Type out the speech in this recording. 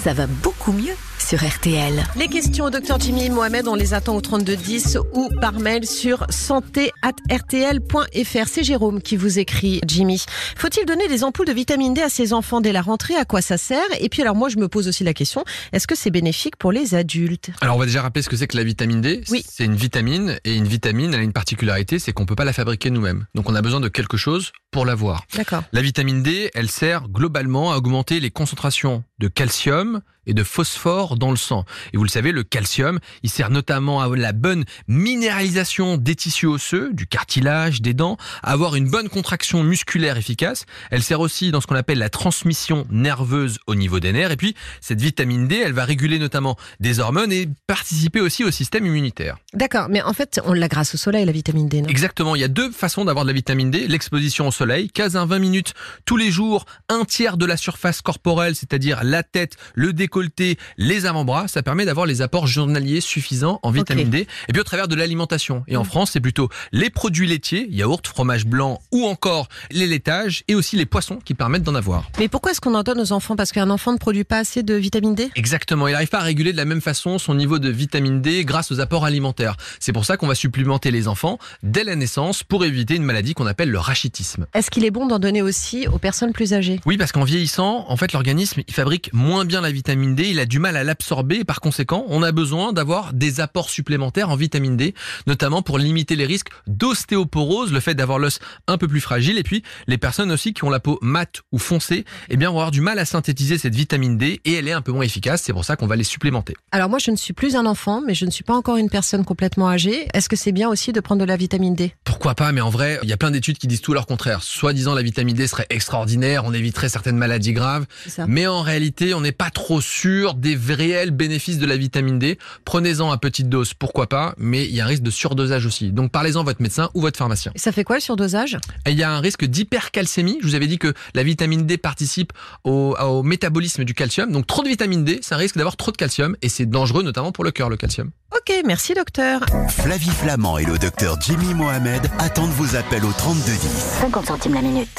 ça va beaucoup mieux sur RTL. Les questions au docteur Jimmy Mohamed, on les attend au 3210 ou par mail sur santé@rtl.fr. C'est Jérôme qui vous écrit, Jimmy. Faut-il donner des ampoules de vitamine D à ses enfants dès la rentrée? À quoi ça sert? Et puis alors moi, je me pose aussi la question est-ce que c'est bénéfique pour les adultes? Alors on va déjà rappeler ce que c'est que la vitamine D. Oui. C'est une vitamine et une vitamine, elle a une particularité, c'est qu'on peut pas la fabriquer nous-mêmes. Donc on a besoin de quelque chose pour l'avoir. D'accord. La vitamine D, elle sert globalement à augmenter les concentrations de calcium et de phosphore dans le sang. Et vous le savez, le calcium, il sert notamment à la bonne minéralisation des tissus osseux, du cartilage, des dents, à avoir une bonne contraction musculaire efficace. Elle sert aussi dans ce qu'on appelle la transmission nerveuse au niveau des nerfs. Et puis, cette vitamine D, elle va réguler notamment des hormones et participer aussi au système immunitaire. D'accord, mais en fait, on l'a grâce au soleil, la vitamine D, non? Exactement, il y a deux façons d'avoir de la vitamine D. L'exposition au soleil, 15 à 20 minutes tous les jours, un tiers de la surface corporelle, c'est-à-dire la tête, le décolleté, les avant-bras, ça permet d'avoir les apports journaliers suffisants en vitamine. D. Et puis au travers de l'alimentation. Et en France, c'est plutôt les produits laitiers, yaourt, fromage blanc ou encore les laitages et aussi les poissons qui permettent d'en avoir. Mais pourquoi est-ce qu'on en donne aux enfants? Parce qu'un enfant ne produit pas assez de vitamine D? Exactement, il n'arrive pas à réguler de la même façon son niveau de vitamine D grâce aux apports alimentaires. C'est pour ça qu'on va supplémenter les enfants dès la naissance pour éviter une maladie qu'on appelle le rachitisme. Est-ce qu'il est bon d'en donner aussi aux personnes plus âgées? Oui, parce qu'en vieillissant, en fait, l'organisme, il fabrique moins bien la vitamine D, il a du mal à l'absorber par conséquent, on a besoin d'avoir des apports supplémentaires en vitamine D, notamment pour limiter les risques d'ostéoporose, le fait d'avoir l'os un peu plus fragile et puis les personnes aussi qui ont la peau mate ou foncée, eh bien, vont avoir du mal à synthétiser cette vitamine D et elle est un peu moins efficace, c'est pour ça qu'on va les supplémenter. Alors moi, je ne suis plus un enfant, mais je ne suis pas encore une personne complètement âgée. Est-ce que c'est bien aussi de prendre de la vitamine D? Pourquoi pas, mais en vrai, il y a plein d'études qui disent tout leur contraire. Soit disant la vitamine D serait extraordinaire, on éviterait certaines maladies graves, mais en réalité, on n'est pas trop sûr des réels bénéfices de la vitamine D. Prenez-en à petite dose, pourquoi pas, mais il y a un risque de surdosage aussi. Donc parlez-en à votre médecin ou votre pharmacien. Et Ça fait quoi le surdosage? Il y a un risque d'hypercalcémie. Je vous avais dit que la vitamine D participe au, au métabolisme du calcium. Donc trop de vitamine D, c'est un risque d'avoir trop de calcium et c'est dangereux notamment pour le cœur, le calcium. Ok, merci docteur. Flavie Flamand et le docteur Jimmy Mohamed attendent vos appels au 3210. 50 centimes la minute.